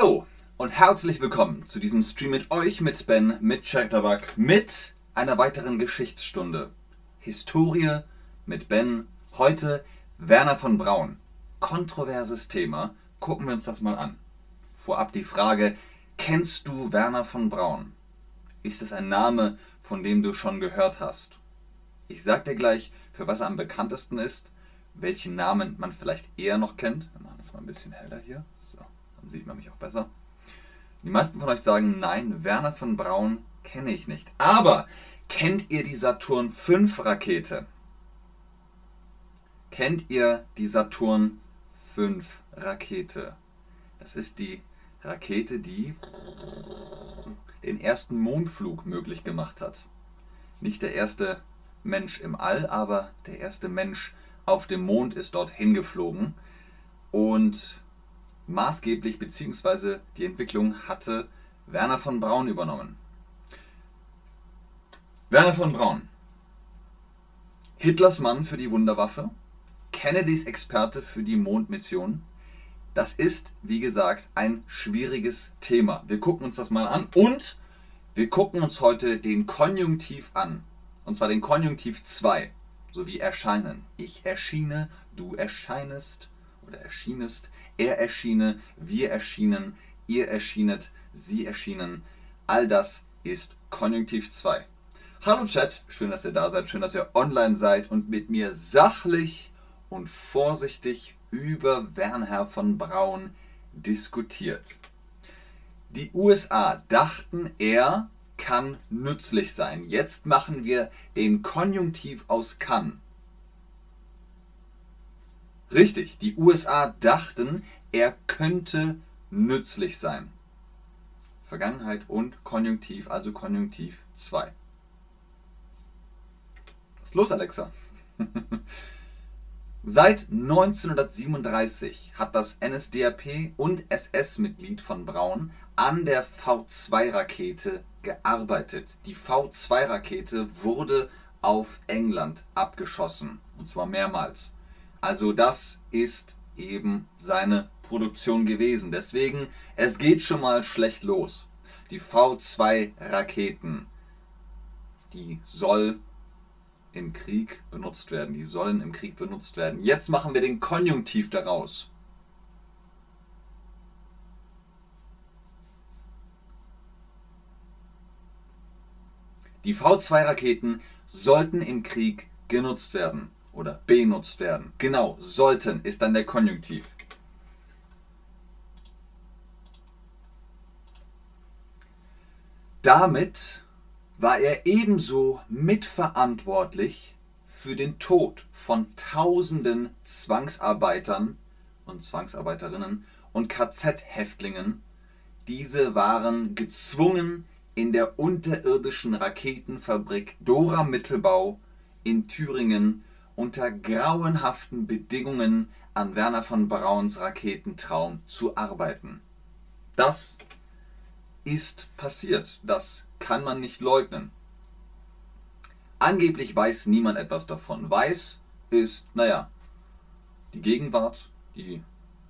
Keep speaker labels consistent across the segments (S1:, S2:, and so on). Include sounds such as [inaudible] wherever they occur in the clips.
S1: Hallo und herzlich willkommen zu diesem Stream mit euch, mit Ben, mit Chatterbug, mit einer weiteren Geschichtsstunde. Historie mit Ben. Heute Werner von Braun. Kontroverses Thema. Gucken wir uns das mal an. Vorab die Frage, kennst du Werner von Braun? Ist es ein Name, von dem du schon gehört hast? Ich sag dir gleich, für was er am bekanntesten ist, welchen Namen man vielleicht eher noch kennt. Wir machen das mal ein bisschen heller hier. Dann sieht man mich auch besser. Die meisten von euch sagen, nein, Werner von Braun kenne ich nicht. Aber kennt ihr die Saturn V Rakete? Kennt ihr die Saturn V Rakete? Das ist die Rakete, die den ersten Mondflug möglich gemacht hat. Nicht der erste Mensch im All, aber der erste Mensch auf dem Mond ist dort hingeflogen. Und maßgeblich bzw. die Entwicklung hatte Werner von Braun übernommen. Werner von Braun. Hitlers Mann für die Wunderwaffe, Kennedys Experte für die Mondmission. Das ist, wie gesagt, ein schwieriges Thema. Wir gucken uns das mal an und wir gucken uns heute den Konjunktiv an. Und zwar den Konjunktiv 2, sowie erscheinen. Ich erschiene, du erscheinest oder erschienest, er erschiene, wir erschienen, ihr erschienet, sie erschienen. All das ist Konjunktiv 2. Hallo Chat, schön, dass ihr da seid, schön, dass ihr online seid und mit mir sachlich und vorsichtig über Wernher von Braun diskutiert. Die USA dachten, er kann nützlich sein. Jetzt machen wir den Konjunktiv aus kann. Richtig, die USA dachten, er könnte nützlich sein. Vergangenheit und Konjunktiv, also Konjunktiv 2. Was ist los, Alexa? [laughs] Seit 1937 hat das NSDAP und SS-Mitglied von Braun an der V2-Rakete gearbeitet. Die V2-Rakete wurde auf England abgeschossen. Und zwar mehrmals. Also das ist eben seine Produktion gewesen. Deswegen, es geht schon mal schlecht los. Die V2-Raketen, die soll im Krieg benutzt werden. Die sollen im Krieg benutzt werden. Jetzt machen wir den Konjunktiv daraus. Die V2-Raketen sollten im Krieg genutzt werden oder benutzt werden. Genau, sollten ist dann der Konjunktiv. Damit war er ebenso mitverantwortlich für den Tod von tausenden Zwangsarbeitern und Zwangsarbeiterinnen und KZ-Häftlingen. Diese waren gezwungen, in der unterirdischen Raketenfabrik Dora Mittelbau in Thüringen unter grauenhaften Bedingungen an Werner von Brauns Raketentraum zu arbeiten. Das ist passiert. Das kann man nicht leugnen. Angeblich weiß niemand etwas davon. Weiß ist, naja, die Gegenwart, die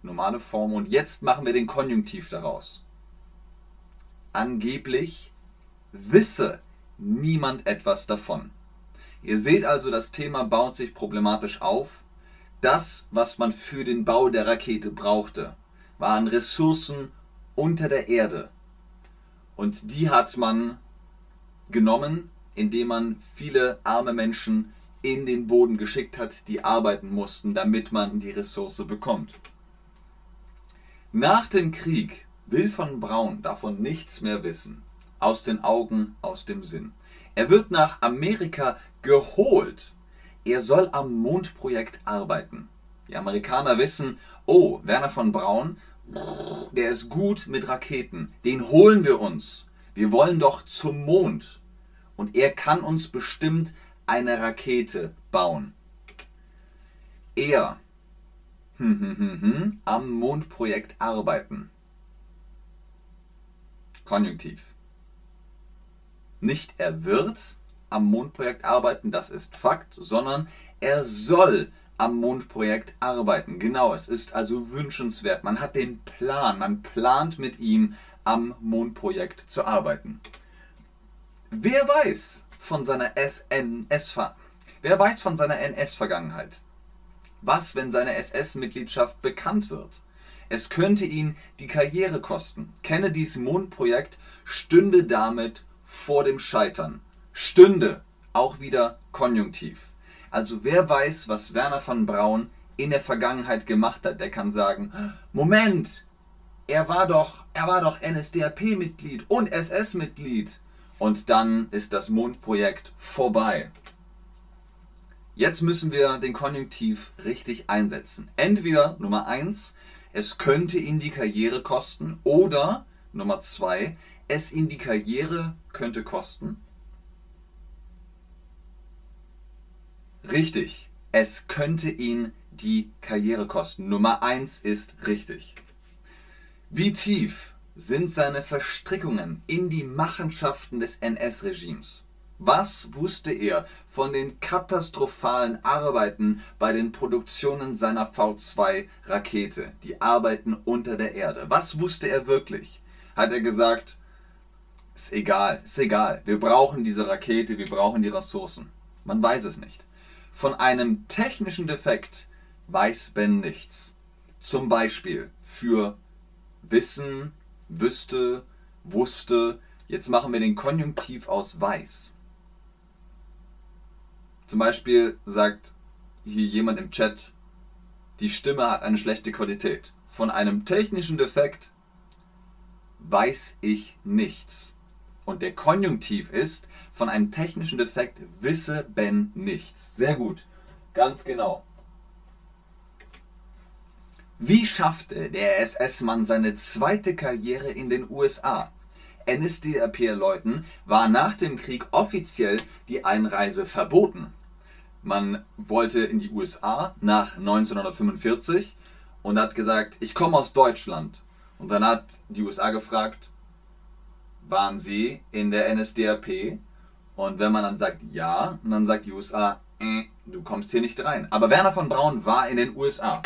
S1: normale Form. Und jetzt machen wir den Konjunktiv daraus. Angeblich wisse niemand etwas davon. Ihr seht also, das Thema baut sich problematisch auf. Das, was man für den Bau der Rakete brauchte, waren Ressourcen unter der Erde. Und die hat man genommen, indem man viele arme Menschen in den Boden geschickt hat, die arbeiten mussten, damit man die Ressource bekommt. Nach dem Krieg will von Braun davon nichts mehr wissen. Aus den Augen, aus dem Sinn. Er wird nach Amerika geholt. Er soll am Mondprojekt arbeiten. Die Amerikaner wissen, oh, Werner von Braun, der ist gut mit Raketen. Den holen wir uns. Wir wollen doch zum Mond. Und er kann uns bestimmt eine Rakete bauen. Er hm, hm, hm, am Mondprojekt arbeiten. Konjunktiv. Nicht er wird am Mondprojekt arbeiten, das ist Fakt, sondern er soll am Mondprojekt arbeiten. Genau, es ist also wünschenswert. Man hat den Plan, man plant mit ihm am Mondprojekt zu arbeiten. Wer weiß von seiner NS Wer weiß von seiner NS-Vergangenheit? Was, wenn seine SS-Mitgliedschaft bekannt wird? Es könnte ihn die Karriere kosten. Kennedys Mondprojekt stünde damit vor dem Scheitern. Stünde, auch wieder konjunktiv. Also wer weiß, was Werner von Braun in der Vergangenheit gemacht hat, der kann sagen, Moment, er war doch, er war doch NSDAP-Mitglied und SS-Mitglied. Und dann ist das Mondprojekt vorbei. Jetzt müssen wir den Konjunktiv richtig einsetzen. Entweder Nummer 1, es könnte ihn die Karriere kosten. Oder Nummer zwei, es ihn die Karriere könnte kosten. Richtig, es könnte ihn die Karriere kosten. Nummer eins ist richtig. Wie tief sind seine Verstrickungen in die Machenschaften des NS-Regimes? Was wusste er von den katastrophalen Arbeiten bei den Produktionen seiner V2-Rakete, die Arbeiten unter der Erde? Was wusste er wirklich? Hat er gesagt, ist egal, ist egal, wir brauchen diese Rakete, wir brauchen die Ressourcen. Man weiß es nicht. Von einem technischen Defekt weiß Ben nichts. Zum Beispiel für Wissen, wüsste, wusste. Jetzt machen wir den Konjunktiv aus weiß. Zum Beispiel sagt hier jemand im Chat, die Stimme hat eine schlechte Qualität. Von einem technischen Defekt weiß ich nichts. Und der Konjunktiv ist, von einem technischen Defekt wisse Ben nichts. Sehr gut. Ganz genau. Wie schaffte der SS-Mann seine zweite Karriere in den USA? NSDAP-Leuten war nach dem Krieg offiziell die Einreise verboten. Man wollte in die USA nach 1945 und hat gesagt, ich komme aus Deutschland. Und dann hat die USA gefragt, waren Sie in der NSDAP? Und wenn man dann sagt ja, dann sagt die USA, äh, du kommst hier nicht rein. Aber Werner von Braun war in den USA.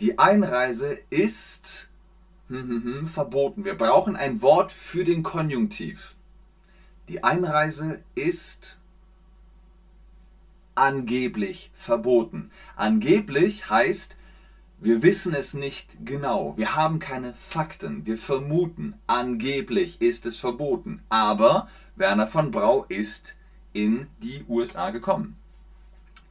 S1: Die Einreise ist hm, hm, hm, verboten. Wir brauchen ein Wort für den Konjunktiv. Die Einreise ist angeblich verboten. Angeblich heißt, wir wissen es nicht genau. Wir haben keine Fakten. Wir vermuten, angeblich ist es verboten. Aber Werner von Brau ist in die USA gekommen.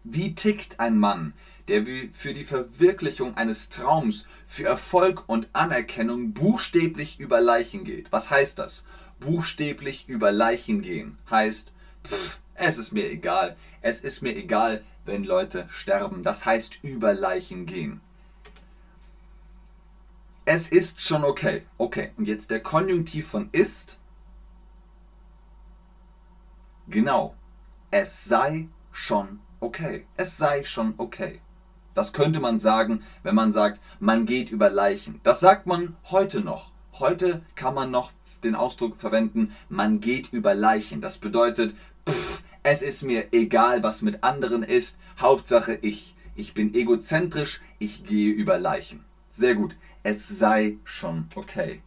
S1: Wie tickt ein Mann, der für die Verwirklichung eines Traums, für Erfolg und Anerkennung buchstäblich über Leichen geht? Was heißt das? Buchstäblich über Leichen gehen heißt, pff, es ist mir egal. Es ist mir egal, wenn Leute sterben. Das heißt über Leichen gehen. Es ist schon okay. Okay, und jetzt der Konjunktiv von ist. Genau. Es sei schon okay. Es sei schon okay. Das könnte man sagen, wenn man sagt, man geht über Leichen. Das sagt man heute noch. Heute kann man noch den Ausdruck verwenden, man geht über Leichen. Das bedeutet, pff, es ist mir egal, was mit anderen ist. Hauptsache ich. Ich bin egozentrisch. Ich gehe über Leichen. Sehr gut. Es sei schon okay.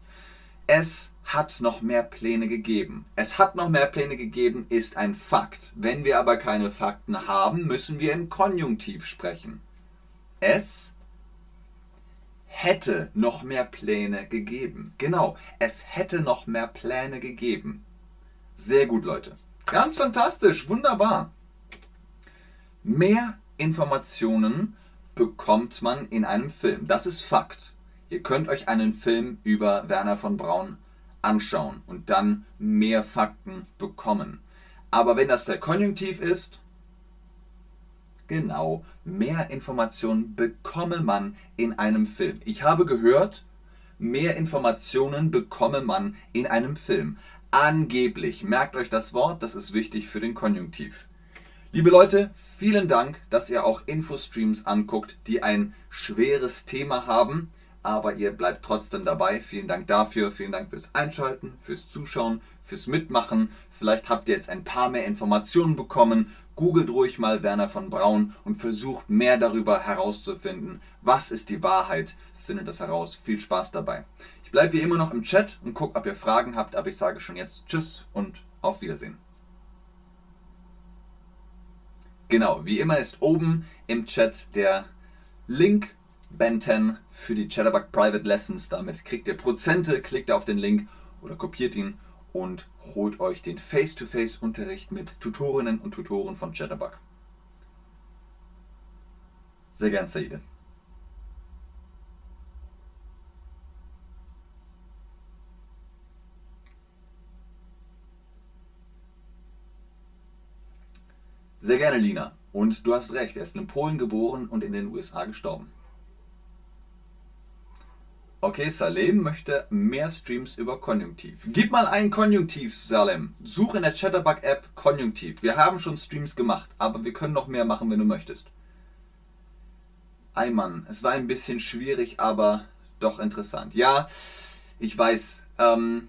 S1: Es hat noch mehr Pläne gegeben. Es hat noch mehr Pläne gegeben, ist ein Fakt. Wenn wir aber keine Fakten haben, müssen wir im Konjunktiv sprechen. Es hätte noch mehr Pläne gegeben. Genau, es hätte noch mehr Pläne gegeben. Sehr gut, Leute. Ganz fantastisch, wunderbar. Mehr Informationen bekommt man in einem Film. Das ist Fakt. Ihr könnt euch einen Film über Werner von Braun anschauen und dann mehr Fakten bekommen. Aber wenn das der Konjunktiv ist, genau, mehr Informationen bekomme man in einem Film. Ich habe gehört, mehr Informationen bekomme man in einem Film. Angeblich. Merkt euch das Wort, das ist wichtig für den Konjunktiv. Liebe Leute, vielen Dank, dass ihr auch Infostreams anguckt, die ein schweres Thema haben, aber ihr bleibt trotzdem dabei. Vielen Dank dafür, vielen Dank fürs Einschalten, fürs Zuschauen, fürs Mitmachen. Vielleicht habt ihr jetzt ein paar mehr Informationen bekommen, Googelt ruhig mal Werner von Braun und versucht mehr darüber herauszufinden, was ist die Wahrheit. Findet das heraus. Viel Spaß dabei. Ich bleibe wie immer noch im Chat und gucke, ob ihr Fragen habt, aber ich sage schon jetzt Tschüss und auf Wiedersehen. Genau, wie immer ist oben im Chat der Link Ben 10 für die Chatterbug Private Lessons. Damit kriegt ihr Prozente, klickt auf den Link oder kopiert ihn und holt euch den Face-to-Face-Unterricht mit Tutorinnen und Tutoren von Chatterbug. Sehr gern, Saide. Sehr gerne, Lina. Und du hast recht, er ist in Polen geboren und in den USA gestorben. Okay, Salem möchte mehr Streams über Konjunktiv. Gib mal ein Konjunktiv, Salem. Suche in der Chatterbug-App Konjunktiv. Wir haben schon Streams gemacht, aber wir können noch mehr machen, wenn du möchtest. Eimann, es war ein bisschen schwierig, aber doch interessant. Ja, ich weiß, ähm,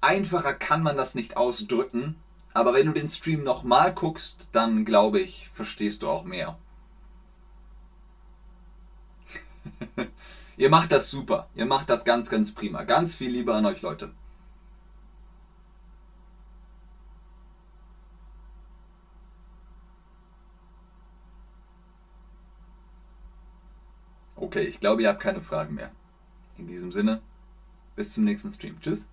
S1: einfacher kann man das nicht ausdrücken, aber wenn du den Stream nochmal guckst, dann glaube ich, verstehst du auch mehr. Ihr macht das super. Ihr macht das ganz, ganz prima. Ganz viel Liebe an euch, Leute. Okay, ich glaube, ihr habt keine Fragen mehr. In diesem Sinne, bis zum nächsten Stream. Tschüss.